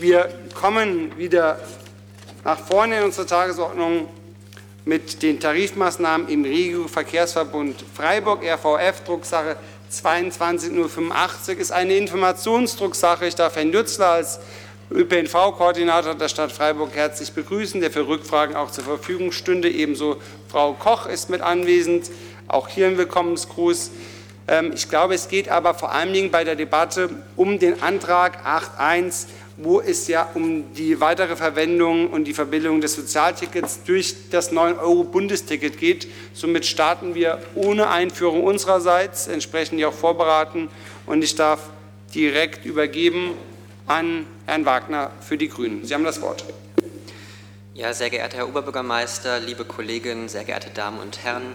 Wir kommen wieder nach vorne in unserer Tagesordnung mit den Tarifmaßnahmen im Regio-Verkehrsverbund Freiburg, RVF, Drucksache 22.085, ist eine Informationsdrucksache. Ich darf Herrn Nützler als ÖPNV-Koordinator der Stadt Freiburg herzlich begrüßen, der für Rückfragen auch zur Verfügung stünde. Ebenso Frau Koch ist mit anwesend. Auch hier ein Willkommensgruß. Ähm, ich glaube, es geht aber vor allen Dingen bei der Debatte um den Antrag 8.1 wo es ja um die weitere Verwendung und die Verbindung des Sozialtickets durch das 9-Euro-Bundesticket geht. Somit starten wir ohne Einführung unsererseits, entsprechend die auch vorberaten. Und ich darf direkt übergeben an Herrn Wagner für die Grünen. Sie haben das Wort. Ja, sehr geehrter Herr Oberbürgermeister, liebe Kolleginnen, sehr geehrte Damen und Herren,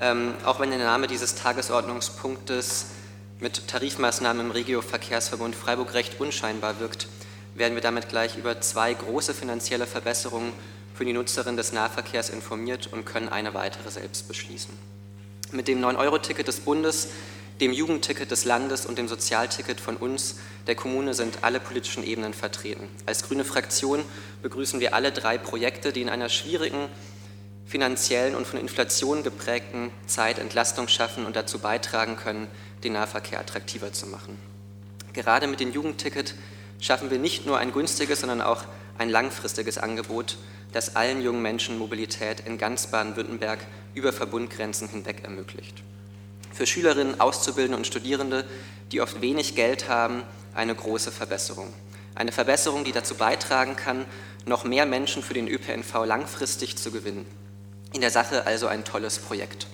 ähm, auch wenn der Name dieses Tagesordnungspunktes mit Tarifmaßnahmen im Regio-Verkehrsverbund Freiburg recht unscheinbar wirkt, werden wir damit gleich über zwei große finanzielle Verbesserungen für die Nutzerin des Nahverkehrs informiert und können eine weitere selbst beschließen. Mit dem 9-Euro-Ticket des Bundes, dem Jugendticket des Landes und dem Sozialticket von uns, der Kommune, sind alle politischen Ebenen vertreten. Als grüne Fraktion begrüßen wir alle drei Projekte, die in einer schwierigen finanziellen und von Inflation geprägten Zeit Entlastung schaffen und dazu beitragen können, den Nahverkehr attraktiver zu machen. Gerade mit dem Jugendticket schaffen wir nicht nur ein günstiges, sondern auch ein langfristiges Angebot, das allen jungen Menschen Mobilität in ganz Baden-Württemberg über Verbundgrenzen hinweg ermöglicht. Für Schülerinnen, Auszubildende und Studierende, die oft wenig Geld haben, eine große Verbesserung. Eine Verbesserung, die dazu beitragen kann, noch mehr Menschen für den ÖPNV langfristig zu gewinnen. In der Sache also ein tolles Projekt.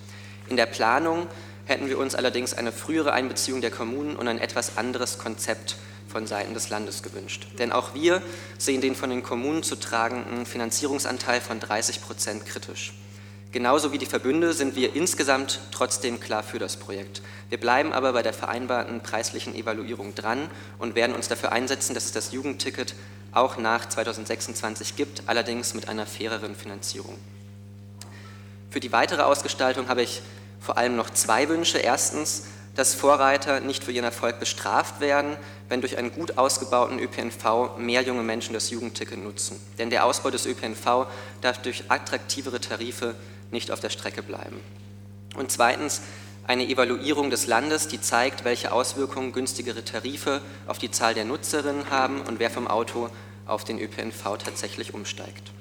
In der Planung hätten wir uns allerdings eine frühere Einbeziehung der Kommunen und ein etwas anderes Konzept von Seiten des Landes gewünscht. Denn auch wir sehen den von den Kommunen zu tragenden Finanzierungsanteil von 30 Prozent kritisch. Genauso wie die Verbünde sind wir insgesamt trotzdem klar für das Projekt. Wir bleiben aber bei der vereinbarten preislichen Evaluierung dran und werden uns dafür einsetzen, dass es das Jugendticket auch nach 2026 gibt, allerdings mit einer faireren Finanzierung. Für die weitere Ausgestaltung habe ich vor allem noch zwei Wünsche. Erstens, dass Vorreiter nicht für ihren Erfolg bestraft werden, wenn durch einen gut ausgebauten ÖPNV mehr junge Menschen das Jugendticket nutzen. Denn der Ausbau des ÖPNV darf durch attraktivere Tarife nicht auf der Strecke bleiben. Und zweitens eine Evaluierung des Landes, die zeigt, welche Auswirkungen günstigere Tarife auf die Zahl der Nutzerinnen haben und wer vom Auto auf den ÖPNV tatsächlich umsteigt.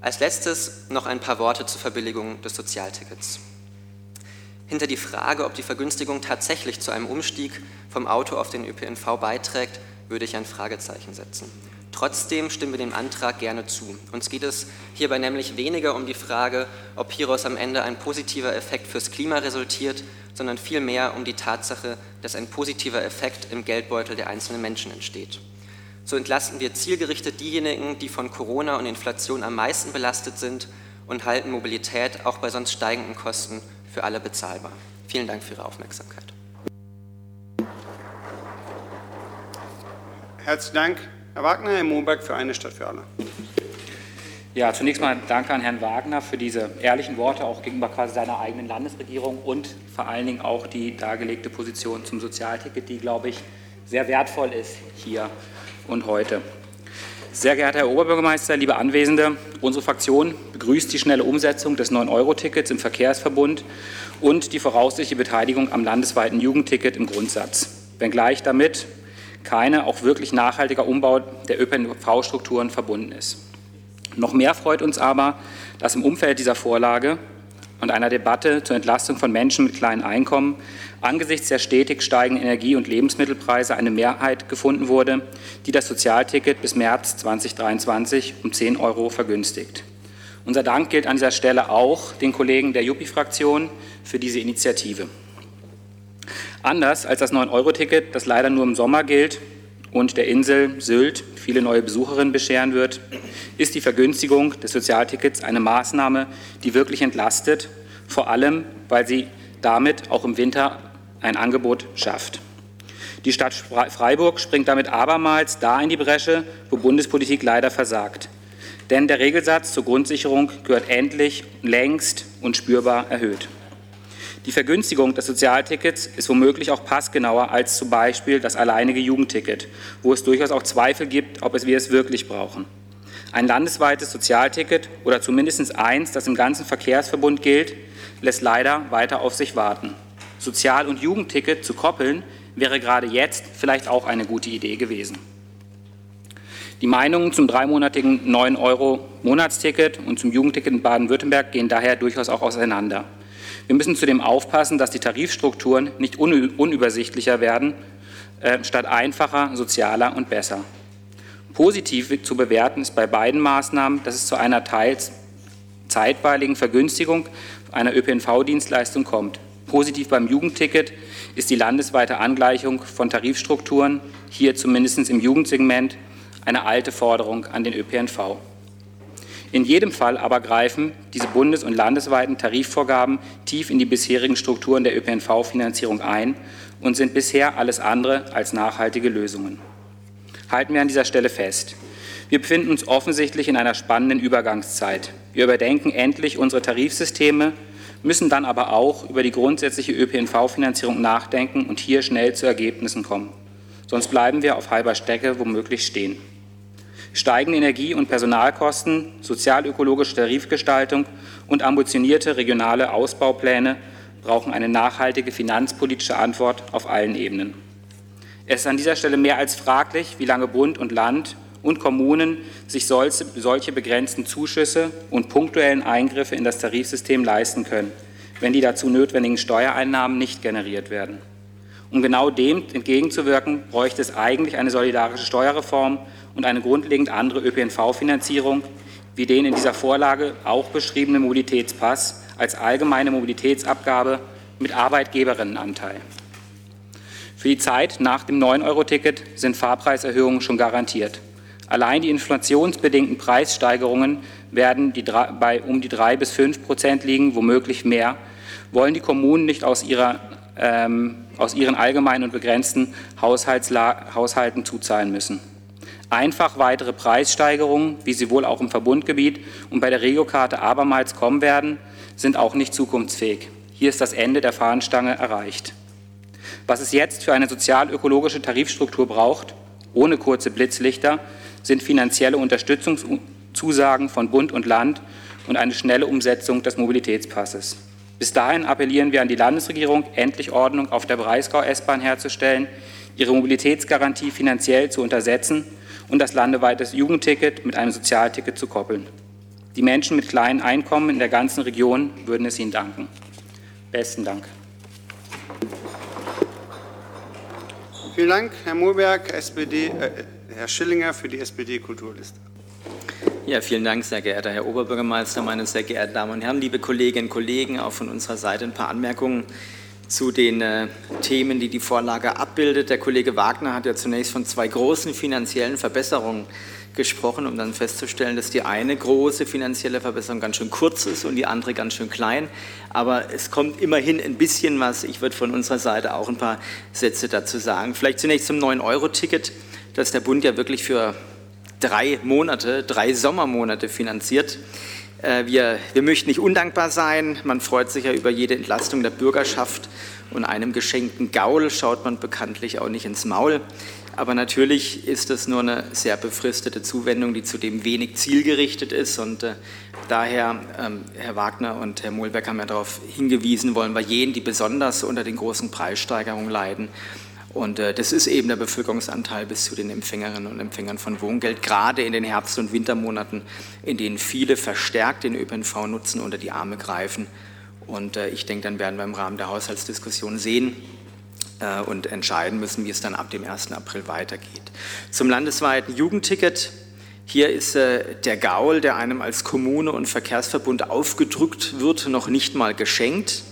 Als letztes noch ein paar Worte zur Verbilligung des Sozialtickets. Hinter die Frage, ob die Vergünstigung tatsächlich zu einem Umstieg vom Auto auf den ÖPNV beiträgt, würde ich ein Fragezeichen setzen. Trotzdem stimmen wir dem Antrag gerne zu. Uns geht es hierbei nämlich weniger um die Frage, ob hieraus am Ende ein positiver Effekt fürs Klima resultiert, sondern vielmehr um die Tatsache, dass ein positiver Effekt im Geldbeutel der einzelnen Menschen entsteht. So entlasten wir zielgerichtet diejenigen, die von Corona und Inflation am meisten belastet sind und halten Mobilität auch bei sonst steigenden Kosten für alle bezahlbar. Vielen Dank für Ihre Aufmerksamkeit. Herzlichen Dank, Herr Wagner. Herr Moberg für eine Stadt für alle. Ja, zunächst mal danke an Herrn Wagner für diese ehrlichen Worte, auch gegenüber quasi seiner eigenen Landesregierung und vor allen Dingen auch die dargelegte Position zum Sozialticket, die, glaube ich, sehr wertvoll ist hier und heute. Sehr geehrter Herr Oberbürgermeister, liebe Anwesende, unsere Fraktion begrüßt die schnelle Umsetzung des 9-Euro-Tickets im Verkehrsverbund und die voraussichtliche Beteiligung am landesweiten Jugendticket im Grundsatz, wenngleich damit keine auch wirklich nachhaltiger Umbau der ÖPNV-Strukturen verbunden ist. Noch mehr freut uns aber, dass im Umfeld dieser Vorlage und einer Debatte zur Entlastung von Menschen mit kleinen Einkommen angesichts der stetig steigenden Energie- und Lebensmittelpreise eine Mehrheit gefunden wurde, die das Sozialticket bis März 2023 um 10 Euro vergünstigt. Unser Dank gilt an dieser Stelle auch den Kollegen der Juppie-Fraktion für diese Initiative. Anders als das 9-Euro-Ticket, das leider nur im Sommer gilt und der Insel Sylt viele neue Besucherinnen bescheren wird, ist die Vergünstigung des Sozialtickets eine Maßnahme, die wirklich entlastet, vor allem weil sie damit auch im Winter ein Angebot schafft. Die Stadt Freiburg springt damit abermals da in die Bresche, wo Bundespolitik leider versagt. Denn der Regelsatz zur Grundsicherung gehört endlich, längst und spürbar erhöht. Die Vergünstigung des Sozialtickets ist womöglich auch passgenauer als zum Beispiel das alleinige Jugendticket, wo es durchaus auch Zweifel gibt, ob wir es wirklich brauchen. Ein landesweites Sozialticket oder zumindest eins, das im ganzen Verkehrsverbund gilt, lässt leider weiter auf sich warten. Sozial- und Jugendticket zu koppeln, wäre gerade jetzt vielleicht auch eine gute Idee gewesen. Die Meinungen zum dreimonatigen 9-Euro-Monatsticket und zum Jugendticket in Baden-Württemberg gehen daher durchaus auch auseinander. Wir müssen zudem aufpassen, dass die Tarifstrukturen nicht unübersichtlicher werden, äh, statt einfacher, sozialer und besser. Positiv zu bewerten ist bei beiden Maßnahmen, dass es zu einer teils zeitweiligen Vergünstigung einer ÖPNV-Dienstleistung kommt. Positiv beim Jugendticket ist die landesweite Angleichung von Tarifstrukturen, hier zumindest im Jugendsegment, eine alte Forderung an den ÖPNV. In jedem Fall aber greifen diese bundes- und landesweiten Tarifvorgaben tief in die bisherigen Strukturen der ÖPNV-Finanzierung ein und sind bisher alles andere als nachhaltige Lösungen. Halten wir an dieser Stelle fest. Wir befinden uns offensichtlich in einer spannenden Übergangszeit. Wir überdenken endlich unsere Tarifsysteme, müssen dann aber auch über die grundsätzliche ÖPNV-Finanzierung nachdenken und hier schnell zu Ergebnissen kommen. Sonst bleiben wir auf halber Strecke womöglich stehen. Steigende Energie- und Personalkosten, sozialökologische Tarifgestaltung und ambitionierte regionale Ausbaupläne brauchen eine nachhaltige finanzpolitische Antwort auf allen Ebenen. Es ist an dieser Stelle mehr als fraglich, wie lange Bund und Land und Kommunen sich solche, begrenzten Zuschüsse und punktuellen Eingriffe in das Tarifsystem leisten können, wenn die dazu notwendigen Steuereinnahmen nicht generiert werden. Um genau dem entgegenzuwirken, bräuchte es eigentlich eine solidarische Steuerreform und eine grundlegend andere ÖPNV-Finanzierung, wie den in dieser Vorlage auch beschriebenen Mobilitätspass als allgemeine Mobilitätsabgabe mit Arbeitgeberinnenanteil. Für die Zeit nach dem 9-Euro-Ticket sind Fahrpreiserhöhungen schon garantiert. Allein die inflationsbedingten Preissteigerungen werden die, bei um die drei bis fünf Prozent liegen, womöglich mehr. Wollen die Kommunen nicht aus, ihrer, ähm, aus ihren allgemeinen und begrenzten Haushalten zuzahlen müssen? Einfach weitere Preissteigerungen, wie sie wohl auch im Verbundgebiet und bei der Regiokarte abermals kommen werden, sind auch nicht zukunftsfähig. Hier ist das Ende der Fahnenstange erreicht. Was es jetzt für eine sozial-ökologische Tarifstruktur braucht, ohne kurze Blitzlichter, sind finanzielle Unterstützungszusagen von Bund und Land und eine schnelle Umsetzung des Mobilitätspasses. Bis dahin appellieren wir an die Landesregierung, endlich Ordnung auf der Breisgau-S-Bahn herzustellen, ihre Mobilitätsgarantie finanziell zu untersetzen und das landeweite Jugendticket mit einem Sozialticket zu koppeln. Die Menschen mit kleinen Einkommen in der ganzen Region würden es Ihnen danken. Besten Dank. Vielen Dank, Herr Mohlberg, SPD, äh, Herr Schillinger für die SPD-Kulturliste. Ja, vielen Dank, sehr geehrter Herr Oberbürgermeister, meine sehr geehrten Damen und Herren, liebe Kolleginnen und Kollegen, auch von unserer Seite ein paar Anmerkungen zu den äh, Themen, die die Vorlage abbildet. Der Kollege Wagner hat ja zunächst von zwei großen finanziellen Verbesserungen gesprochen, um dann festzustellen, dass die eine große finanzielle Verbesserung ganz schön kurz ist und die andere ganz schön klein. Aber es kommt immerhin ein bisschen was. Ich würde von unserer Seite auch ein paar Sätze dazu sagen. Vielleicht zunächst zum 9-Euro-Ticket, das der Bund ja wirklich für drei Monate, drei Sommermonate finanziert. Äh, wir, wir möchten nicht undankbar sein. Man freut sich ja über jede Entlastung der Bürgerschaft und einem geschenkten Gaul schaut man bekanntlich auch nicht ins Maul. Aber natürlich ist es nur eine sehr befristete Zuwendung, die zudem wenig zielgerichtet ist. Und äh, daher, ähm, Herr Wagner und Herr Mohlberg haben ja darauf hingewiesen, wollen wir jenen, die besonders unter den großen Preissteigerungen leiden, und äh, das ist eben der Bevölkerungsanteil bis zu den Empfängerinnen und Empfängern von Wohngeld, gerade in den Herbst- und Wintermonaten, in denen viele verstärkt den ÖPNV nutzen, unter die Arme greifen. Und äh, ich denke, dann werden wir im Rahmen der Haushaltsdiskussion sehen äh, und entscheiden müssen, wie es dann ab dem 1. April weitergeht. Zum landesweiten Jugendticket. Hier ist äh, der Gaul, der einem als Kommune und Verkehrsverbund aufgedrückt wird, noch nicht mal geschenkt.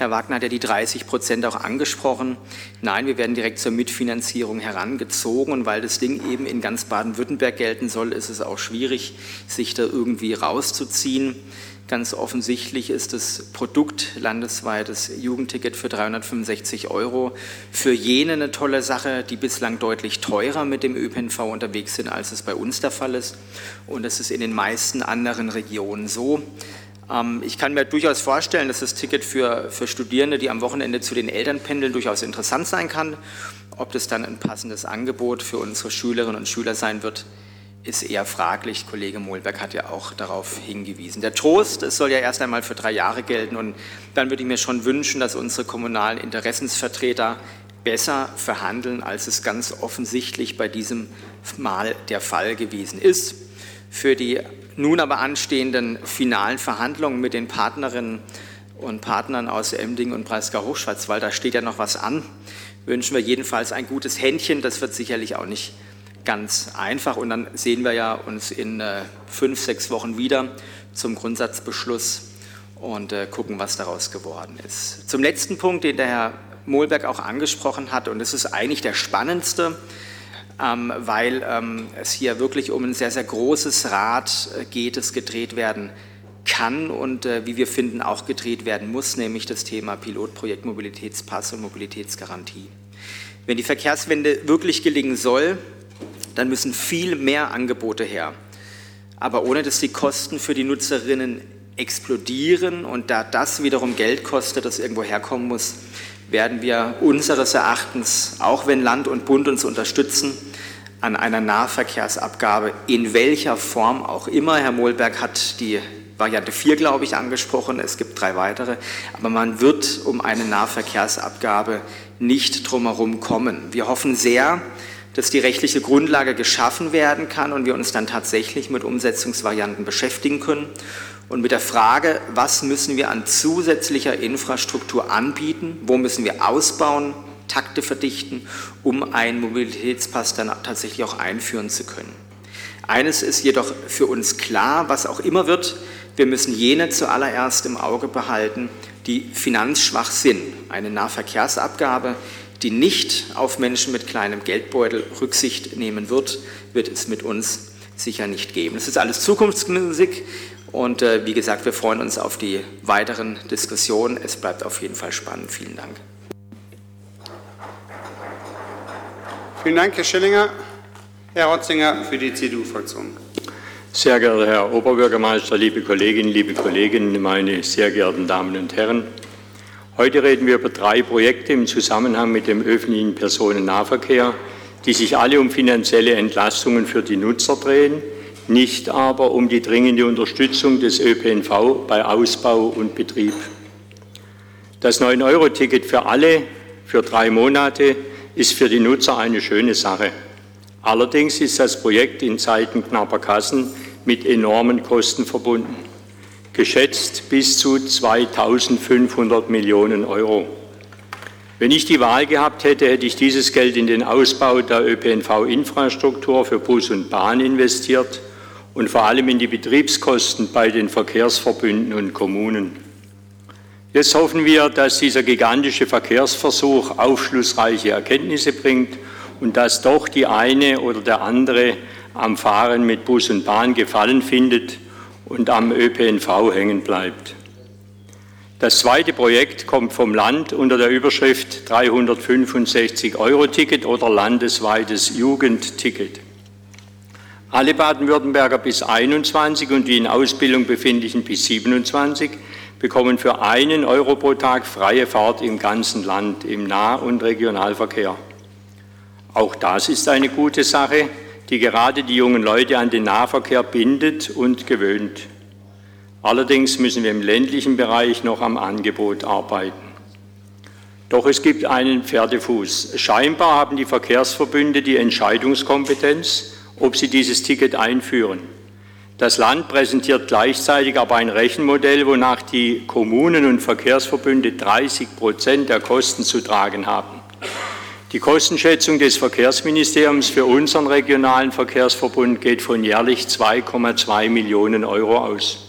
Herr Wagner hat ja die 30 Prozent auch angesprochen. Nein, wir werden direkt zur Mitfinanzierung herangezogen und weil das Ding eben in ganz Baden-Württemberg gelten soll, ist es auch schwierig, sich da irgendwie rauszuziehen. Ganz offensichtlich ist das Produkt landesweites Jugendticket für 365 Euro für jene eine tolle Sache, die bislang deutlich teurer mit dem ÖPNV unterwegs sind, als es bei uns der Fall ist. Und es ist in den meisten anderen Regionen so. Ähm, ich kann mir durchaus vorstellen, dass das Ticket für, für Studierende, die am Wochenende zu den Eltern pendeln, durchaus interessant sein kann. Ob das dann ein passendes Angebot für unsere Schülerinnen und Schüler sein wird, ist eher fraglich. Kollege Mohlberg hat ja auch darauf hingewiesen. Der Trost, es soll ja erst einmal für drei Jahre gelten und dann würde ich mir schon wünschen, dass unsere kommunalen Interessensvertreter besser verhandeln, als es ganz offensichtlich bei diesem Mal der Fall gewesen ist. Für die nun aber anstehenden finalen Verhandlungen mit den Partnerinnen und Partnern aus Emding und Breisgau-Hochschwarzwald, da steht ja noch was an, wünschen wir jedenfalls ein gutes Händchen. Das wird sicherlich auch nicht ganz einfach und dann sehen wir ja uns in äh, fünf, sechs Wochen wieder zum Grundsatzbeschluss und äh, gucken, was daraus geworden ist. Zum letzten Punkt, den der Herr Mohlberg auch angesprochen hat, und das ist eigentlich der spannendste, weil ähm, es hier wirklich um ein sehr, sehr großes Rad äh, geht, das gedreht werden kann und äh, wie wir finden auch gedreht werden muss, nämlich das Thema Pilotprojekt Mobilitätspass und Mobilitätsgarantie. Wenn die Verkehrswende wirklich gelingen soll, dann müssen viel mehr Angebote her. Aber ohne dass die Kosten für die Nutzerinnen explodieren und da das wiederum Geld kostet, das irgendwo herkommen muss, werden wir unseres Erachtens, auch wenn Land und Bund uns unterstützen, an einer Nahverkehrsabgabe in welcher Form auch immer. Herr Mohlberg hat die Variante 4, glaube ich, angesprochen. Es gibt drei weitere. Aber man wird um eine Nahverkehrsabgabe nicht drumherum kommen. Wir hoffen sehr, dass die rechtliche Grundlage geschaffen werden kann und wir uns dann tatsächlich mit Umsetzungsvarianten beschäftigen können und mit der Frage, was müssen wir an zusätzlicher Infrastruktur anbieten, wo müssen wir ausbauen, Takte verdichten, um einen Mobilitätspass dann tatsächlich auch einführen zu können. Eines ist jedoch für uns klar, was auch immer wird, wir müssen jene zuallererst im Auge behalten, die finanzschwach sind. Eine Nahverkehrsabgabe, die nicht auf Menschen mit kleinem Geldbeutel Rücksicht nehmen wird, wird es mit uns sicher nicht geben. Das ist alles Zukunftsmusik. Und äh, wie gesagt, wir freuen uns auf die weiteren Diskussionen. Es bleibt auf jeden Fall spannend. Vielen Dank. Vielen Dank, Herr Schillinger. Herr Rotzinger für die CDU-Fraktion. Sehr geehrter Herr Oberbürgermeister, liebe Kolleginnen, liebe Kollegen, meine sehr geehrten Damen und Herren. Heute reden wir über drei Projekte im Zusammenhang mit dem öffentlichen Personennahverkehr, die sich alle um finanzielle Entlastungen für die Nutzer drehen nicht aber um die dringende Unterstützung des ÖPNV bei Ausbau und Betrieb. Das 9-Euro-Ticket für alle für drei Monate ist für die Nutzer eine schöne Sache. Allerdings ist das Projekt in Zeiten knapper Kassen mit enormen Kosten verbunden, geschätzt bis zu 2.500 Millionen Euro. Wenn ich die Wahl gehabt hätte, hätte ich dieses Geld in den Ausbau der ÖPNV-Infrastruktur für Bus und Bahn investiert und vor allem in die Betriebskosten bei den Verkehrsverbünden und Kommunen. Jetzt hoffen wir, dass dieser gigantische Verkehrsversuch aufschlussreiche Erkenntnisse bringt und dass doch die eine oder der andere am Fahren mit Bus und Bahn Gefallen findet und am ÖPNV hängen bleibt. Das zweite Projekt kommt vom Land unter der Überschrift 365 Euro Ticket oder landesweites Jugendticket. Alle Baden-Württemberger bis 21 und die in Ausbildung befindlichen bis 27 bekommen für einen Euro pro Tag freie Fahrt im ganzen Land im Nah- und Regionalverkehr. Auch das ist eine gute Sache, die gerade die jungen Leute an den Nahverkehr bindet und gewöhnt. Allerdings müssen wir im ländlichen Bereich noch am Angebot arbeiten. Doch es gibt einen Pferdefuß. Scheinbar haben die Verkehrsverbünde die Entscheidungskompetenz ob sie dieses Ticket einführen. Das Land präsentiert gleichzeitig aber ein Rechenmodell, wonach die Kommunen und Verkehrsverbünde 30 Prozent der Kosten zu tragen haben. Die Kostenschätzung des Verkehrsministeriums für unseren regionalen Verkehrsverbund geht von jährlich 2,2 Millionen Euro aus.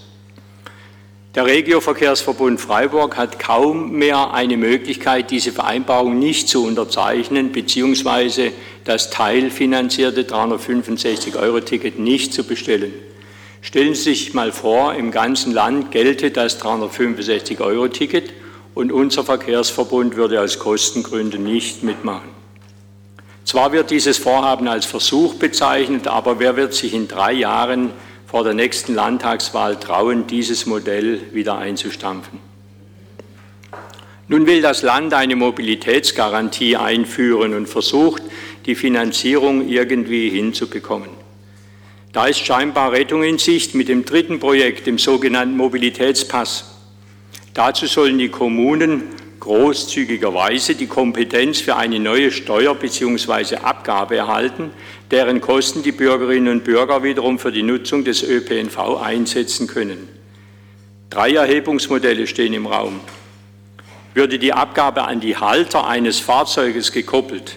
Der Regioverkehrsverbund Freiburg hat kaum mehr eine Möglichkeit, diese Vereinbarung nicht zu unterzeichnen bzw. das teilfinanzierte 365-Euro-Ticket nicht zu bestellen. Stellen Sie sich mal vor, im ganzen Land gelte das 365-Euro-Ticket und unser Verkehrsverbund würde aus Kostengründen nicht mitmachen. Zwar wird dieses Vorhaben als Versuch bezeichnet, aber wer wird sich in drei Jahren vor der nächsten Landtagswahl trauen, dieses Modell wieder einzustampfen. Nun will das Land eine Mobilitätsgarantie einführen und versucht, die Finanzierung irgendwie hinzubekommen. Da ist scheinbar Rettung in Sicht mit dem dritten Projekt, dem sogenannten Mobilitätspass. Dazu sollen die Kommunen großzügigerweise die Kompetenz für eine neue Steuer bzw. Abgabe erhalten, deren Kosten die Bürgerinnen und Bürger wiederum für die Nutzung des ÖPNV einsetzen können. Drei Erhebungsmodelle stehen im Raum. Würde die Abgabe an die Halter eines Fahrzeuges gekoppelt,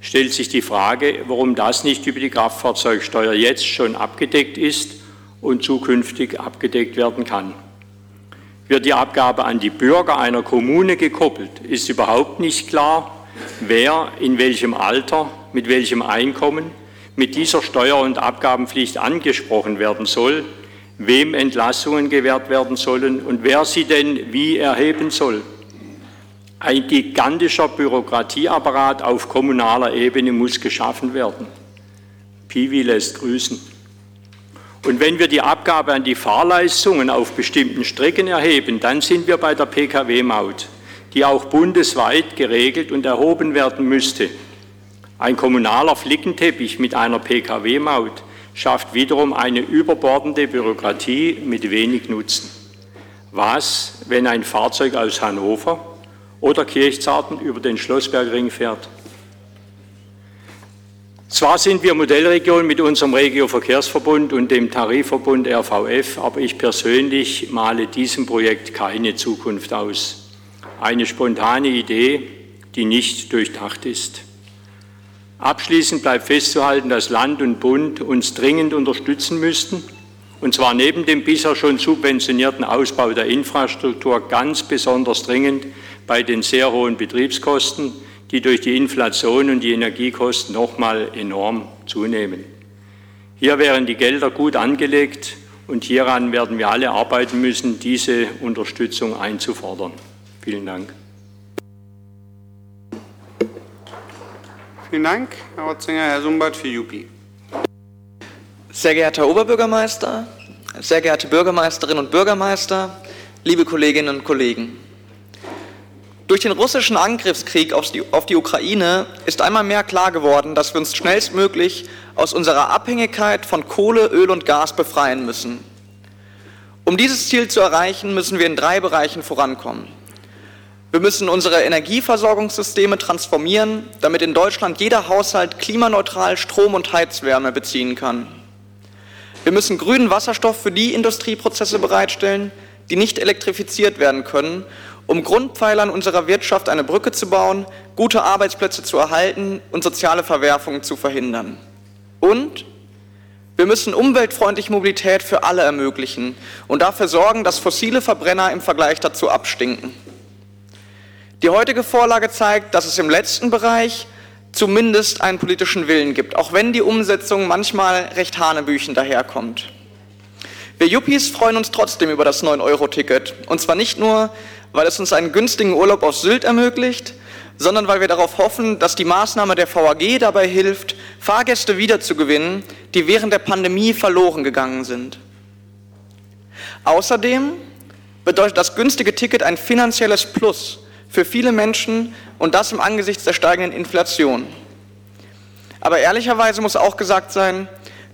stellt sich die Frage, warum das nicht über die Kraftfahrzeugsteuer jetzt schon abgedeckt ist und zukünftig abgedeckt werden kann. Wird die Abgabe an die Bürger einer Kommune gekoppelt, ist überhaupt nicht klar, wer in welchem Alter, mit welchem Einkommen mit dieser Steuer- und Abgabenpflicht angesprochen werden soll, wem Entlassungen gewährt werden sollen und wer sie denn wie erheben soll. Ein gigantischer Bürokratieapparat auf kommunaler Ebene muss geschaffen werden. Piwi lässt grüßen. Und wenn wir die Abgabe an die Fahrleistungen auf bestimmten Strecken erheben, dann sind wir bei der Pkw-Maut, die auch bundesweit geregelt und erhoben werden müsste. Ein kommunaler Flickenteppich mit einer Pkw-Maut schafft wiederum eine überbordende Bürokratie mit wenig Nutzen. Was, wenn ein Fahrzeug aus Hannover oder Kirchzarten über den Schlossbergring fährt. Zwar sind wir Modellregion mit unserem Regio-Verkehrsverbund und dem Tarifverbund RVF, aber ich persönlich male diesem Projekt keine Zukunft aus. Eine spontane Idee, die nicht durchdacht ist. Abschließend bleibt festzuhalten, dass Land und Bund uns dringend unterstützen müssten, und zwar neben dem bisher schon subventionierten Ausbau der Infrastruktur ganz besonders dringend bei den sehr hohen Betriebskosten, die durch die Inflation und die Energiekosten nochmal enorm zunehmen. Hier wären die Gelder gut angelegt und hieran werden wir alle arbeiten müssen, diese Unterstützung einzufordern. Vielen Dank. Vielen Dank, Herr Rotzinger. Herr Sumbert für Jupi. Sehr geehrter Herr Oberbürgermeister, sehr geehrte Bürgermeisterinnen und Bürgermeister, liebe Kolleginnen und Kollegen. Durch den russischen Angriffskrieg auf die, Ukraine ist einmal mehr klar geworden, dass wir uns schnellstmöglich aus unserer Abhängigkeit von Kohle, Öl und Gas befreien müssen. Um dieses Ziel zu erreichen, müssen wir in drei Bereichen vorankommen. Wir müssen unsere Energieversorgungssysteme transformieren, damit in Deutschland jeder Haushalt klimaneutral Strom und Heizwärme beziehen kann. Wir müssen grünen Wasserstoff für die Industrieprozesse bereitstellen, die nicht elektrifiziert werden können um Grundpfeilern unserer Wirtschaft eine Brücke zu bauen, gute Arbeitsplätze zu erhalten und soziale Verwerfungen zu verhindern. Und wir müssen umweltfreundliche Mobilität für alle ermöglichen und dafür sorgen, dass fossile Verbrenner im Vergleich dazu abstinken. Die heutige Vorlage zeigt, dass es im letzten Bereich zumindest einen politischen Willen gibt, auch wenn die Umsetzung manchmal recht hanebüchen daherkommt. Wir Yuppies freuen uns trotzdem über das 9-Euro-Ticket. Und zwar nicht nur, weil es uns einen günstigen Urlaub auf Sylt ermöglicht, sondern weil wir darauf hoffen, dass die Maßnahme der VAG dabei hilft, Fahrgäste wiederzugewinnen, die während der Pandemie verloren gegangen sind. Außerdem bedeutet das günstige Ticket ein finanzielles Plus für viele Menschen und das im Angesicht der steigenden Inflation. Aber ehrlicherweise muss auch gesagt sein,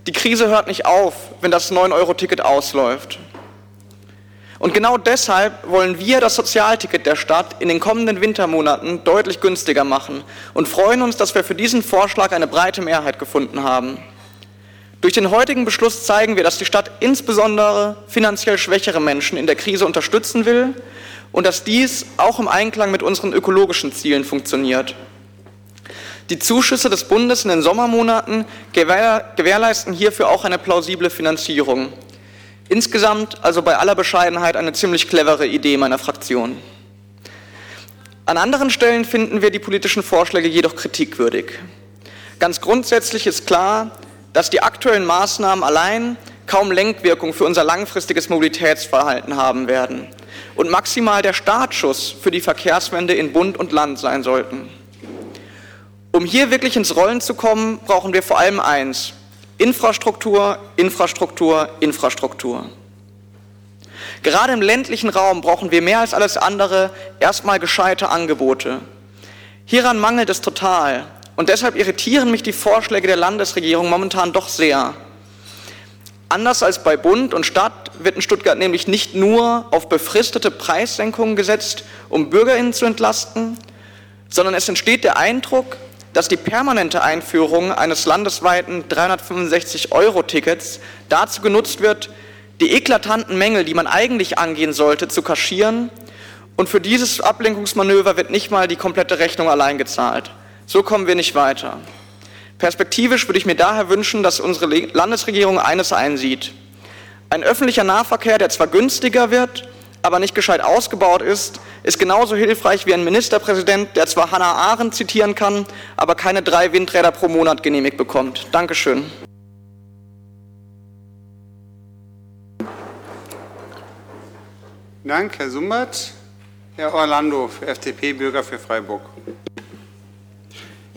die Krise hört nicht auf, wenn das 9-Euro-Ticket ausläuft. Und genau deshalb wollen wir das Sozialticket der Stadt in den kommenden Wintermonaten deutlich günstiger machen und freuen uns, dass wir für diesen Vorschlag eine breite Mehrheit gefunden haben. Durch den heutigen Beschluss zeigen wir, dass die Stadt insbesondere finanziell schwächere Menschen in der Krise unterstützen will und dass dies auch im Einklang mit unseren ökologischen Zielen funktioniert. Die Zuschüsse des Bundes in den Sommermonaten gewährleisten hierfür auch eine plausible Finanzierung. Insgesamt also bei aller Bescheidenheit eine ziemlich clevere Idee meiner Fraktion. An anderen Stellen finden wir die politischen Vorschläge jedoch kritikwürdig. Ganz grundsätzlich ist klar, dass die aktuellen Maßnahmen allein kaum Lenkwirkung für unser langfristiges Mobilitätsverhalten haben werden und maximal der Startschuss für die Verkehrswende in Bund und Land sein sollten. Um hier wirklich ins Rollen zu kommen, brauchen wir vor allem eins, Infrastruktur, Infrastruktur, Infrastruktur. Gerade im ländlichen Raum brauchen wir mehr als alles andere erstmal gescheite Angebote. Hieran mangelt es total. Und deshalb irritieren mich die Vorschläge der Landesregierung momentan doch sehr. Anders als bei Bund und Stadt wird in Stuttgart nämlich nicht nur auf befristete Preissenkungen gesetzt, um Bürgerinnen zu entlasten, sondern es entsteht der Eindruck, dass die permanente Einführung eines landesweiten 365-Euro-Tickets dazu genutzt wird, die eklatanten Mängel, die man eigentlich angehen sollte, zu kaschieren. Und für dieses Ablenkungsmanöver wird nicht mal die komplette Rechnung allein gezahlt. So kommen wir nicht weiter. Perspektivisch würde ich mir daher wünschen, dass unsere Landesregierung eines einsieht. Ein öffentlicher Nahverkehr, der zwar günstiger wird, aber nicht gescheit ausgebaut ist, ist genauso hilfreich wie ein Ministerpräsident, der zwar Hannah Arendt zitieren kann, aber keine drei Windräder pro Monat genehmigt bekommt. Dankeschön. Dank, Herr Sumbert. Herr Orlando, für FDP, Bürger für Freiburg.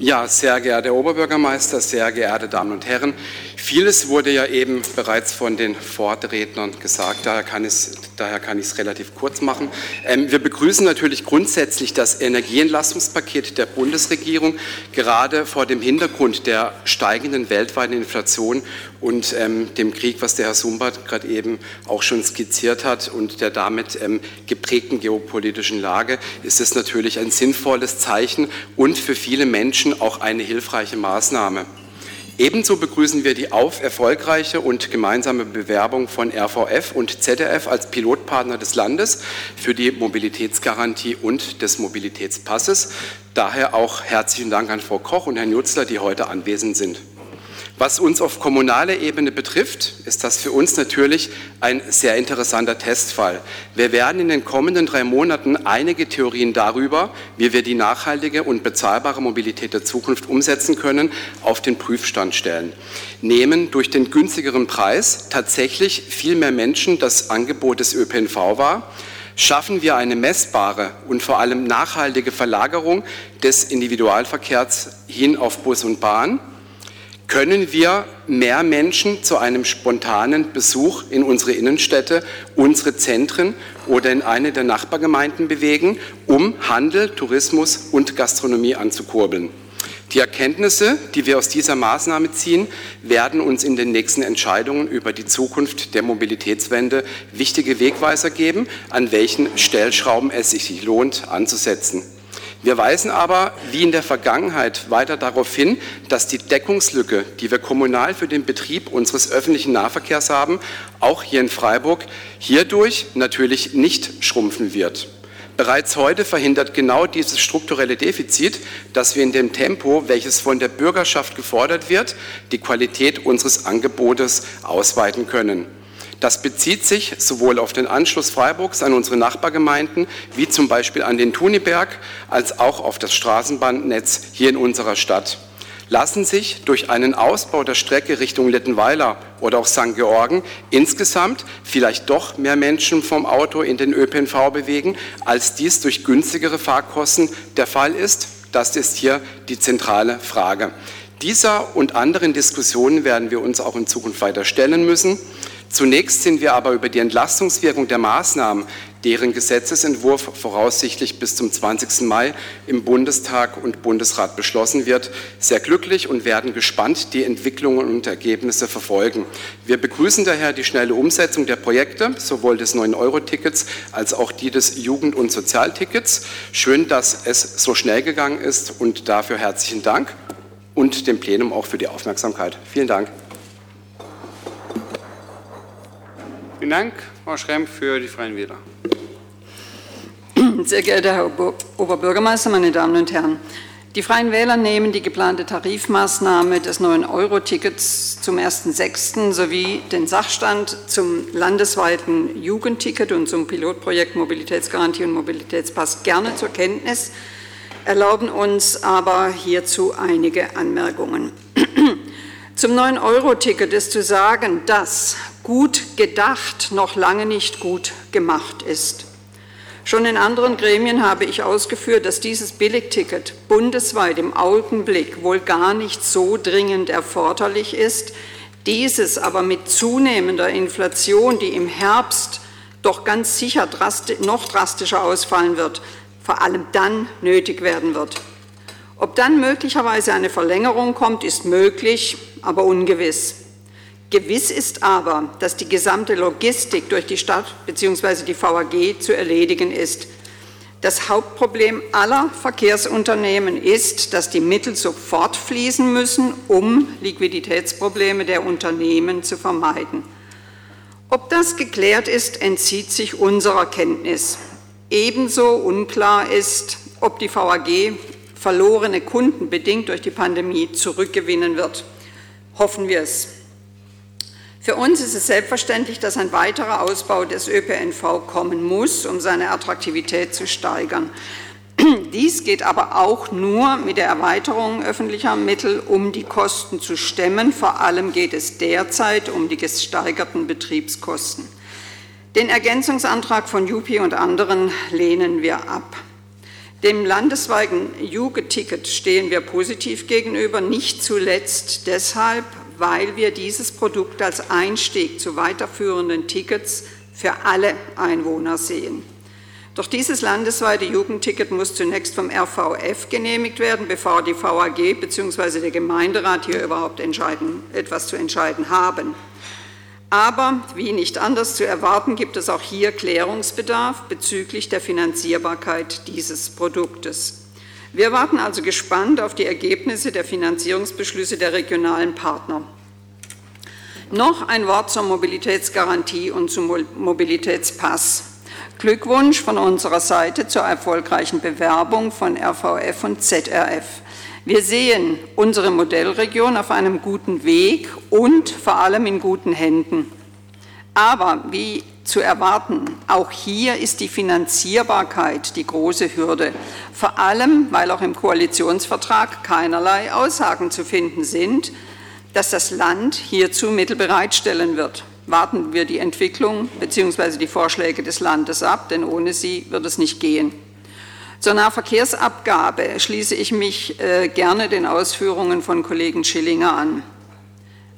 Ja, sehr geehrter Herr Oberbürgermeister, sehr geehrte Damen und Herren, vieles wurde ja eben bereits von den Vorrednern gesagt, daher kann ich es relativ kurz machen. Ähm, wir begrüßen natürlich grundsätzlich das Energieentlastungspaket der Bundesregierung, gerade vor dem Hintergrund der steigenden weltweiten Inflation und ähm, dem Krieg, was der Herr Sumbert gerade eben auch schon skizziert hat und der damit ähm, geprägten geopolitischen Lage, ist es natürlich ein sinnvolles Zeichen und für viele Menschen auch eine hilfreiche Maßnahme. Ebenso begrüßen wir die auf erfolgreiche und gemeinsame Bewerbung von RVF und ZDF als Pilotpartner des Landes für die Mobilitätsgarantie und des Mobilitätspasses. Daher auch herzlichen Dank an Frau Koch und Herrn Jutzler, die heute anwesend sind. Was uns auf kommunaler Ebene betrifft, ist das für uns natürlich ein sehr interessanter Testfall. Wir werden in den kommenden drei Monaten einige Theorien darüber, wie wir die nachhaltige und bezahlbare Mobilität der Zukunft umsetzen können, auf den Prüfstand stellen. Nehmen durch den günstigeren Preis tatsächlich viel mehr Menschen das Angebot des ÖPNV wahr? Schaffen wir eine messbare und vor allem nachhaltige Verlagerung des Individualverkehrs hin auf Bus und Bahn? Können wir mehr Menschen zu einem spontanen Besuch in unsere Innenstädte, unsere Zentren oder in eine der Nachbargemeinden bewegen, um Handel, Tourismus und Gastronomie anzukurbeln. Die Erkenntnisse, die wir aus dieser Maßnahme ziehen, werden uns in den nächsten Entscheidungen über die Zukunft der Mobilitätswende wichtige Wegweiser geben, an welchen Stellschrauben es sich lohnt anzusetzen. Wir weisen aber, wie in der Vergangenheit, weiter darauf hin, dass die Deckungslücke, die wir kommunal für den Betrieb unseres öffentlichen Nahverkehrs haben, auch hier in Freiburg hierdurch natürlich nicht schrumpfen wird. Bereits heute verhindert genau dieses strukturelle Defizit, dass wir in dem Tempo, welches von der Bürgerschaft gefordert wird, die Qualität unseres Angebotes ausweiten können. Das bezieht sich sowohl auf den Anschluss Freiburgs an unsere Nachbargemeinden, wie zum Beispiel an den Thuniberg, als auch auf das Straßenbahnnetz hier in unserer Stadt. Lassen sich durch einen Ausbau der Strecke Richtung Littenweiler oder auch St. Georgen insgesamt vielleicht doch mehr Menschen vom Auto in den ÖPNV bewegen, als dies durch günstigere Fahrkosten der Fall ist? Das ist hier die zentrale Frage. Dieser und anderen Diskussionen werden wir uns auch in Zukunft weiter stellen müssen. Zunächst sind wir aber über die Entlastungswirkung der Maßnahmen, deren Gesetzesentwurf voraussichtlich bis zum 20. Mai im Bundestag und Bundesrat beschlossen wird, sehr glücklich und werden gespannt die Entwicklungen und Ergebnisse verfolgen. Wir begrüßen daher die schnelle Umsetzung der Projekte, sowohl des 9-Euro-Tickets als auch die des Jugend- und Sozialtickets. Schön, dass es so schnell gegangen ist und dafür herzlichen Dank und dem Plenum auch für die Aufmerksamkeit. Vielen Dank. Vielen Dank, Frau Schrempf, für die Freien Wähler. Sehr geehrter Herr Oberbürgermeister, meine Damen und Herren! Die Freien Wähler nehmen die geplante Tarifmaßnahme des 9-Euro-Tickets zum 1.6. sowie den Sachstand zum landesweiten Jugendticket und zum Pilotprojekt Mobilitätsgarantie und Mobilitätspass gerne zur Kenntnis, erlauben uns aber hierzu einige Anmerkungen. Zum 9-Euro-Ticket ist zu sagen, dass gut gedacht noch lange nicht gut gemacht ist. Schon in anderen Gremien habe ich ausgeführt, dass dieses Billigticket bundesweit im Augenblick wohl gar nicht so dringend erforderlich ist, Dieses aber mit zunehmender Inflation, die im Herbst doch ganz sicher noch drastischer ausfallen wird, vor allem dann nötig werden wird. Ob dann möglicherweise eine Verlängerung kommt, ist möglich, aber ungewiss. Gewiss ist aber, dass die gesamte Logistik durch die Stadt bzw. die VAG zu erledigen ist. Das Hauptproblem aller Verkehrsunternehmen ist, dass die Mittel sofort fließen müssen, um Liquiditätsprobleme der Unternehmen zu vermeiden. Ob das geklärt ist, entzieht sich unserer Kenntnis. Ebenso unklar ist, ob die VAG verlorene Kunden bedingt durch die Pandemie zurückgewinnen wird. Hoffen wir es. Für uns ist es selbstverständlich, dass ein weiterer Ausbau des ÖPNV kommen muss, um seine Attraktivität zu steigern. Dies geht aber auch nur mit der Erweiterung öffentlicher Mittel, um die Kosten zu stemmen. Vor allem geht es derzeit um die gesteigerten Betriebskosten. Den Ergänzungsantrag von Jupi und anderen lehnen wir ab. Dem landesweiten Jugendticket stehen wir positiv gegenüber, nicht zuletzt deshalb, weil wir dieses Produkt als Einstieg zu weiterführenden Tickets für alle Einwohner sehen. Doch dieses landesweite Jugendticket muss zunächst vom RVF genehmigt werden, bevor die VAG bzw. der Gemeinderat hier überhaupt etwas zu entscheiden haben. Aber wie nicht anders zu erwarten, gibt es auch hier Klärungsbedarf bezüglich der Finanzierbarkeit dieses Produktes. Wir warten also gespannt auf die Ergebnisse der Finanzierungsbeschlüsse der regionalen Partner. Noch ein Wort zur Mobilitätsgarantie und zum Mobilitätspass. Glückwunsch von unserer Seite zur erfolgreichen Bewerbung von RVF und ZRF. Wir sehen unsere Modellregion auf einem guten Weg und vor allem in guten Händen. Aber wie zu erwarten, auch hier ist die Finanzierbarkeit die große Hürde, vor allem weil auch im Koalitionsvertrag keinerlei Aussagen zu finden sind, dass das Land hierzu Mittel bereitstellen wird warten wir die Entwicklung bzw. die Vorschläge des Landes ab, denn ohne sie wird es nicht gehen. Zur Nahverkehrsabgabe schließe ich mich äh, gerne den Ausführungen von Kollegen Schillinger an.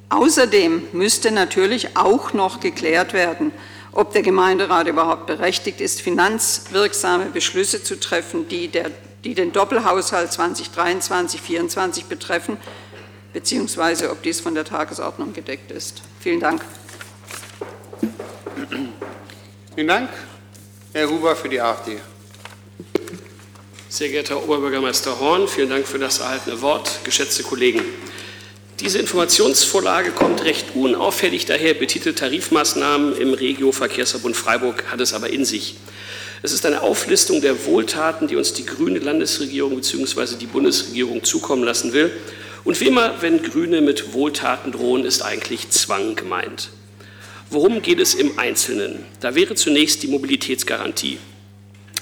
Außerdem müsste natürlich auch noch geklärt werden, ob der Gemeinderat überhaupt berechtigt ist, finanzwirksame Beschlüsse zu treffen, die, der, die den Doppelhaushalt 2023-2024 betreffen, beziehungsweise ob dies von der Tagesordnung gedeckt ist. Vielen Dank. Vielen Dank. Herr Huber für die AfD. Sehr geehrter Herr Oberbürgermeister Horn, vielen Dank für das erhaltene Wort. Geschätzte Kollegen, diese Informationsvorlage kommt recht unauffällig daher, betitelt Tarifmaßnahmen im Regio-Verkehrsverbund Freiburg, hat es aber in sich. Es ist eine Auflistung der Wohltaten, die uns die grüne Landesregierung bzw. die Bundesregierung zukommen lassen will. Und wie immer, wenn Grüne mit Wohltaten drohen, ist eigentlich Zwang gemeint. Worum geht es im Einzelnen? Da wäre zunächst die Mobilitätsgarantie.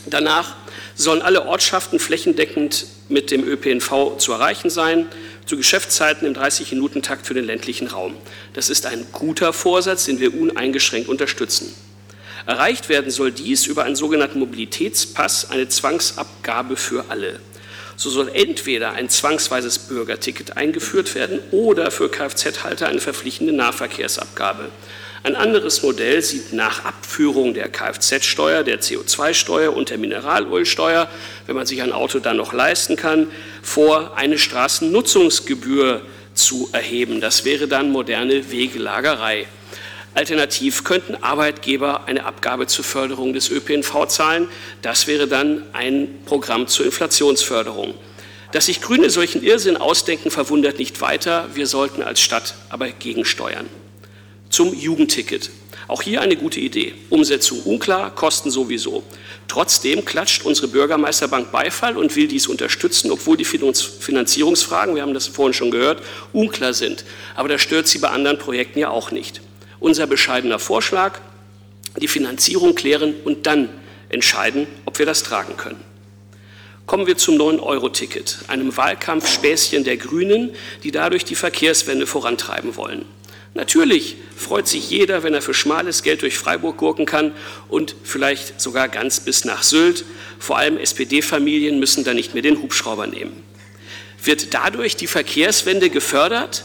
Danach sollen alle Ortschaften flächendeckend mit dem ÖPNV zu erreichen sein, zu Geschäftszeiten im 30-Minuten-Takt für den ländlichen Raum. Das ist ein guter Vorsatz, den wir uneingeschränkt unterstützen. Erreicht werden soll dies über einen sogenannten Mobilitätspass, eine Zwangsabgabe für alle. So soll entweder ein zwangsweises Bürgerticket eingeführt werden oder für Kfz-Halter eine verpflichtende Nahverkehrsabgabe. Ein anderes Modell sieht nach Abführung der Kfz-Steuer, der CO2-Steuer und der Mineralölsteuer, wenn man sich ein Auto dann noch leisten kann, vor, eine Straßennutzungsgebühr zu erheben. Das wäre dann moderne Wegelagerei. Alternativ könnten Arbeitgeber eine Abgabe zur Förderung des ÖPNV zahlen. Das wäre dann ein Programm zur Inflationsförderung. Dass sich Grüne solchen Irrsinn ausdenken, verwundert nicht weiter. Wir sollten als Stadt aber gegensteuern zum Jugendticket. Auch hier eine gute Idee. Umsetzung unklar, Kosten sowieso. Trotzdem klatscht unsere Bürgermeisterbank Beifall und will dies unterstützen, obwohl die Finanzierungsfragen, wir haben das vorhin schon gehört, unklar sind. Aber das stört sie bei anderen Projekten ja auch nicht. Unser bescheidener Vorschlag, die Finanzierung klären und dann entscheiden, ob wir das tragen können. Kommen wir zum 9-Euro-Ticket, einem Wahlkampfspäßchen der Grünen, die dadurch die Verkehrswende vorantreiben wollen. Natürlich freut sich jeder, wenn er für schmales Geld durch Freiburg gurken kann und vielleicht sogar ganz bis nach Sylt. Vor allem SPD-Familien müssen da nicht mehr den Hubschrauber nehmen. Wird dadurch die Verkehrswende gefördert?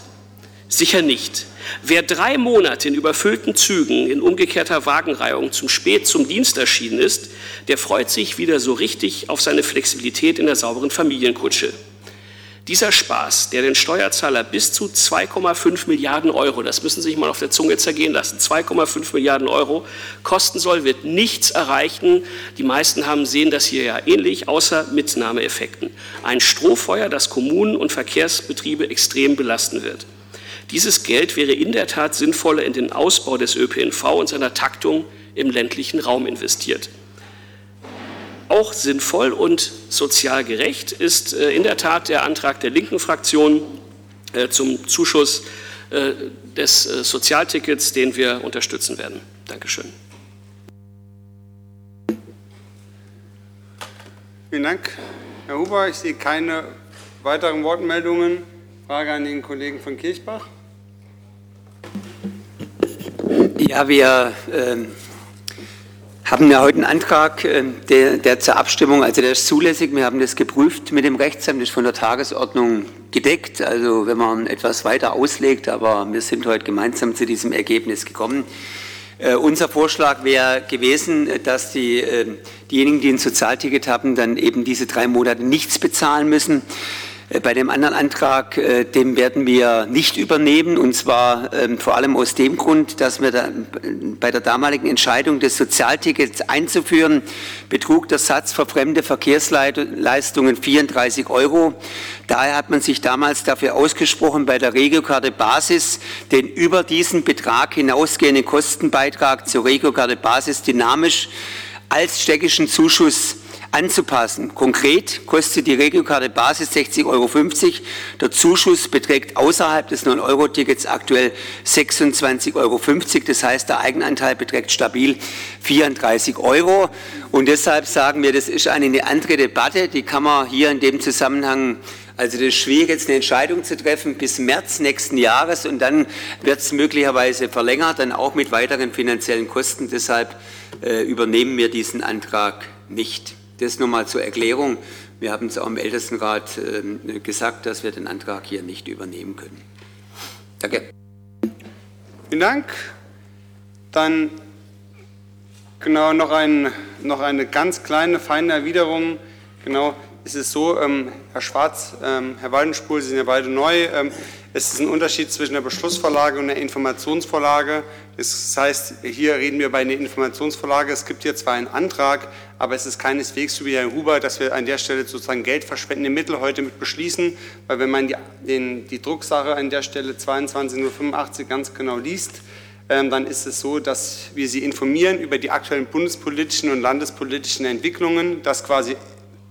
Sicher nicht. Wer drei Monate in überfüllten Zügen in umgekehrter Wagenreihung zum Spät zum Dienst erschienen ist, der freut sich wieder so richtig auf seine Flexibilität in der sauberen Familienkutsche. Dieser Spaß, der den Steuerzahler bis zu 2,5 Milliarden Euro, das müssen Sie sich mal auf der Zunge zergehen lassen, 2,5 Milliarden Euro kosten soll, wird nichts erreichen. Die meisten haben sehen das hier ja ähnlich, außer Mitnahmeeffekten. Ein Strohfeuer, das Kommunen und Verkehrsbetriebe extrem belasten wird. Dieses Geld wäre in der Tat sinnvoller in den Ausbau des ÖPNV und seiner Taktung im ländlichen Raum investiert. Auch sinnvoll und sozial gerecht ist äh, in der Tat der Antrag der linken Fraktion äh, zum Zuschuss äh, des Sozialtickets, den wir unterstützen werden. Dankeschön. Vielen Dank, Herr Huber. Ich sehe keine weiteren Wortmeldungen. Frage an den Kollegen von Kirchbach. Ja, wir ähm, haben ja heute einen Antrag, äh, der, der, zur Abstimmung, also der ist zulässig. Wir haben das geprüft mit dem Rechtsamt, das ist von der Tagesordnung gedeckt. Also wenn man etwas weiter auslegt, aber wir sind heute gemeinsam zu diesem Ergebnis gekommen. Äh, unser Vorschlag wäre gewesen, dass die, äh, diejenigen, die ein Sozialticket haben, dann eben diese drei Monate nichts bezahlen müssen. Äh, bei dem anderen Antrag, äh, den werden wir nicht übernehmen, und zwar ähm, vor allem aus dem Grund, dass wir da, bei der damaligen Entscheidung des Sozialtickets einzuführen, betrug der Satz für fremde Verkehrsleistungen 34 Euro. Daher hat man sich damals dafür ausgesprochen, bei der Regiokarte Basis den über diesen Betrag hinausgehenden Kostenbeitrag zur Regiokarte Basis dynamisch als städtischen Zuschuss anzupassen. Konkret kostet die Regiokarte Basis 60,50 Euro. Der Zuschuss beträgt außerhalb des 9-Euro-Tickets aktuell 26,50 Euro. Das heißt, der Eigenanteil beträgt stabil 34 Euro. Und deshalb sagen wir, das ist eine andere Debatte, die kann man hier in dem Zusammenhang also das ist schwierig, jetzt eine Entscheidung zu treffen bis März nächsten Jahres und dann wird es möglicherweise verlängert, dann auch mit weiteren finanziellen Kosten. Deshalb äh, übernehmen wir diesen Antrag nicht. Das nochmal zur Erklärung. Wir haben es auch im Ältestenrat äh, gesagt, dass wir den Antrag hier nicht übernehmen können. Danke. Vielen Dank. Dann genau noch, ein, noch eine ganz kleine, feine Erwiderung. Genau, ist es so, ähm, Herr Schwarz, ähm, Herr Waldenspur, Sie sind ja beide neu. Ähm, es ist ein Unterschied zwischen der Beschlussvorlage und der Informationsvorlage. Das heißt, hier reden wir bei einer Informationsvorlage. Es gibt hier zwar einen Antrag, aber es ist keineswegs so wie Herr Huber, dass wir an der Stelle sozusagen geldverschwendende Mittel heute mit beschließen, weil wenn man die, den, die Drucksache an der Stelle 2285 ganz genau liest, ähm, dann ist es so, dass wir Sie informieren über die aktuellen bundespolitischen und landespolitischen Entwicklungen, dass quasi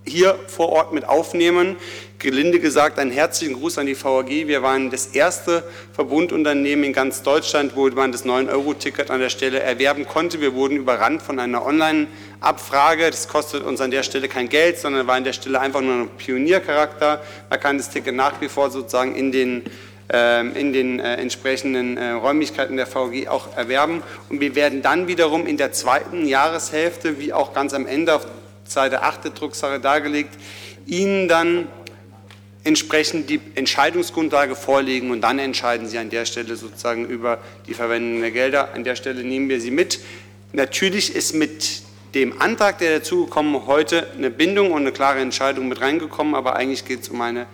hier vor Ort mit aufnehmen. Gelinde gesagt, einen herzlichen Gruß an die VAG. Wir waren das erste Verbundunternehmen in ganz Deutschland, wo man das 9-Euro-Ticket an der Stelle erwerben konnte. Wir wurden überrannt von einer Online-Abfrage. Das kostet uns an der Stelle kein Geld, sondern war an der Stelle einfach nur ein Pioniercharakter. Man kann das Ticket nach wie vor sozusagen in den ähm, in den äh, entsprechenden äh, Räumlichkeiten der VG auch erwerben. Und wir werden dann wiederum in der zweiten Jahreshälfte, wie auch ganz am Ende auf Seite 8 der Drucksache dargelegt, Ihnen dann entsprechend die Entscheidungsgrundlage vorlegen und dann entscheiden Sie an der Stelle sozusagen über die Verwendung der Gelder. An der Stelle nehmen wir Sie mit. Natürlich ist mit dem Antrag, der dazugekommen heute eine Bindung und eine klare Entscheidung mit reingekommen, aber eigentlich geht es um eine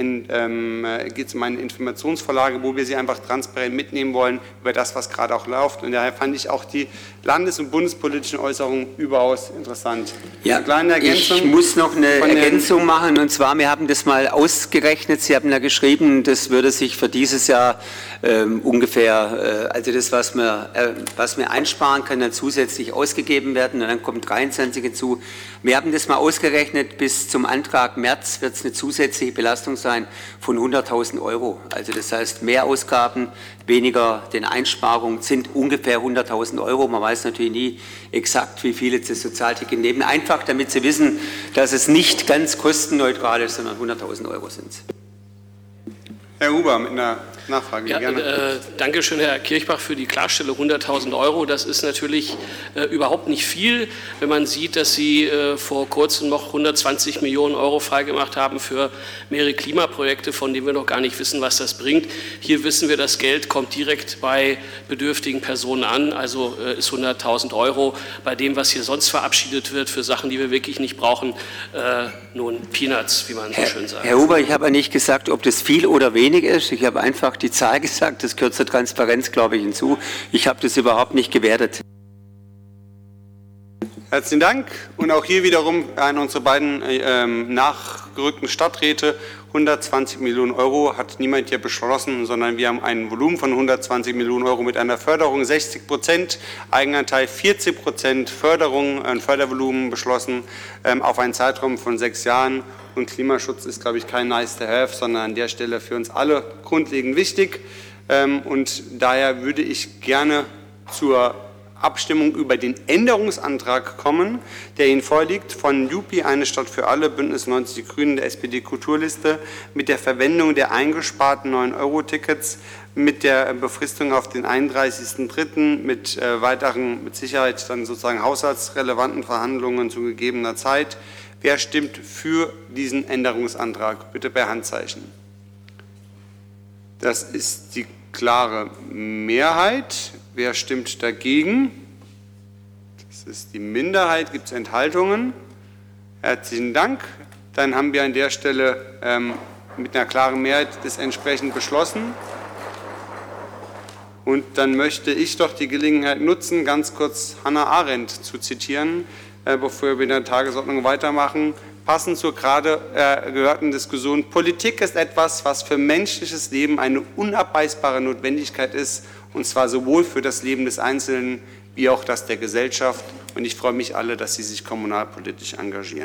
ähm, geht es um eine Informationsvorlage, wo wir Sie einfach transparent mitnehmen wollen über das, was gerade auch läuft. Und daher fand ich auch die landes- und bundespolitischen Äußerungen überaus interessant. Ja, eine kleine Ergänzung ich muss noch eine Ergänzung machen. Und zwar, wir haben das mal ausgerechnet. Sie haben ja geschrieben, das würde sich für dieses Jahr ähm, ungefähr, äh, also das, was wir, äh, was wir einsparen können, dann zusätzlich ausgegeben werden. Und dann kommt 23 hinzu. Wir haben das mal ausgerechnet, bis zum Antrag März wird es eine zusätzliche Belastung sein von 100.000 Euro. Also das heißt, mehr Ausgaben, weniger den Einsparungen sind ungefähr 100.000 Euro. Man weiß natürlich nie exakt, wie viele das Sozialticket nehmen. Einfach, damit Sie wissen, dass es nicht ganz kostenneutral ist, sondern 100.000 Euro sind. Herr Huber, mit einer Nachfrage, Ja, gerne. äh, danke schön, Herr Kirchbach, für die Klarstellung. 100.000 Euro, das ist natürlich äh, überhaupt nicht viel, wenn man sieht, dass Sie äh, vor kurzem noch 120 Millionen Euro freigemacht haben für mehrere Klimaprojekte, von denen wir noch gar nicht wissen, was das bringt. Hier wissen wir, das Geld kommt direkt bei bedürftigen Personen an, also äh, ist 100.000 Euro bei dem, was hier sonst verabschiedet wird für Sachen, die wir wirklich nicht brauchen, äh, nun Peanuts, wie man so schön sagt. Herr Huber, ich habe ja nicht gesagt, ob das viel oder wenig ist. Ich habe einfach die Zahl gesagt. Das gehört zur Transparenz, glaube ich, hinzu. Ich habe das überhaupt nicht gewertet. Herzlichen Dank. Und auch hier wiederum an unsere beiden äh, ähm, nachgerückten Stadträte. 120 Millionen Euro hat niemand hier beschlossen, sondern wir haben ein Volumen von 120 Millionen Euro mit einer Förderung 60 Prozent, Eigenanteil 40 Prozent Förderung, ein Fördervolumen beschlossen ähm, auf einen Zeitraum von sechs Jahren. Und Klimaschutz ist, glaube ich, kein nice to have, sondern an der Stelle für uns alle grundlegend wichtig. Ähm, und daher würde ich gerne zur Abstimmung über den Änderungsantrag kommen, der Ihnen vorliegt, von JUPI, eine Stadt für alle, Bündnis 90 Die Grünen, der SPD Kulturliste, mit der Verwendung der eingesparten 9-Euro-Tickets, mit der Befristung auf den 31.03., mit äh, weiteren, mit Sicherheit dann sozusagen haushaltsrelevanten Verhandlungen zu gegebener Zeit. Wer stimmt für diesen Änderungsantrag? Bitte per Handzeichen. Das ist die klare Mehrheit. Wer stimmt dagegen? Das ist die Minderheit. Gibt es Enthaltungen? Herzlichen Dank. Dann haben wir an der Stelle ähm, mit einer klaren Mehrheit das entsprechend beschlossen. Und dann möchte ich doch die Gelegenheit nutzen, ganz kurz Hannah Arendt zu zitieren, äh, bevor wir mit der Tagesordnung weitermachen. Passend zur gerade äh, gehörten Diskussion, Politik ist etwas, was für menschliches Leben eine unabbeißbare Notwendigkeit ist, und zwar sowohl für das Leben des Einzelnen wie auch das der Gesellschaft. Und ich freue mich alle, dass Sie sich kommunalpolitisch engagieren.